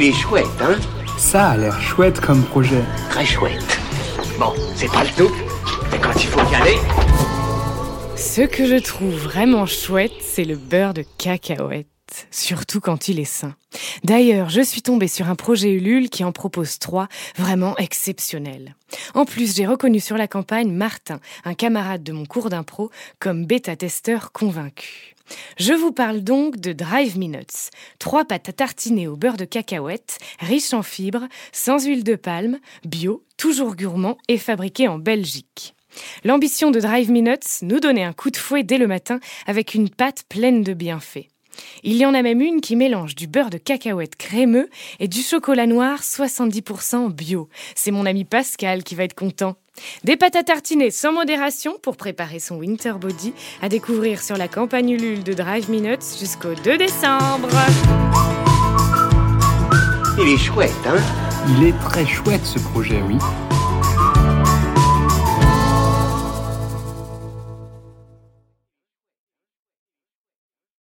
Il est chouette, hein Ça a l'air chouette comme projet. Très chouette. Bon, c'est pas le tout, mais quand il faut y aller... Ce que je trouve vraiment chouette, c'est le beurre de cacahuète surtout quand il est sain. D'ailleurs, je suis tombée sur un projet Ulule qui en propose trois, vraiment exceptionnels. En plus, j'ai reconnu sur la campagne Martin, un camarade de mon cours d'impro, comme bêta-testeur convaincu. Je vous parle donc de Drive Nuts, trois pâtes à tartiner au beurre de cacahuète, riches en fibres, sans huile de palme, bio, toujours gourmand et fabriqué en Belgique. L'ambition de Drive Nuts, nous donner un coup de fouet dès le matin avec une pâte pleine de bienfaits. Il y en a même une qui mélange du beurre de cacahuète crémeux et du chocolat noir 70% bio. C'est mon ami Pascal qui va être content. Des pâtes à tartiner sans modération pour préparer son winter body à découvrir sur la campagne Ulule de Drive Minutes jusqu'au 2 décembre. Il est chouette, hein? Il est très chouette ce projet, oui.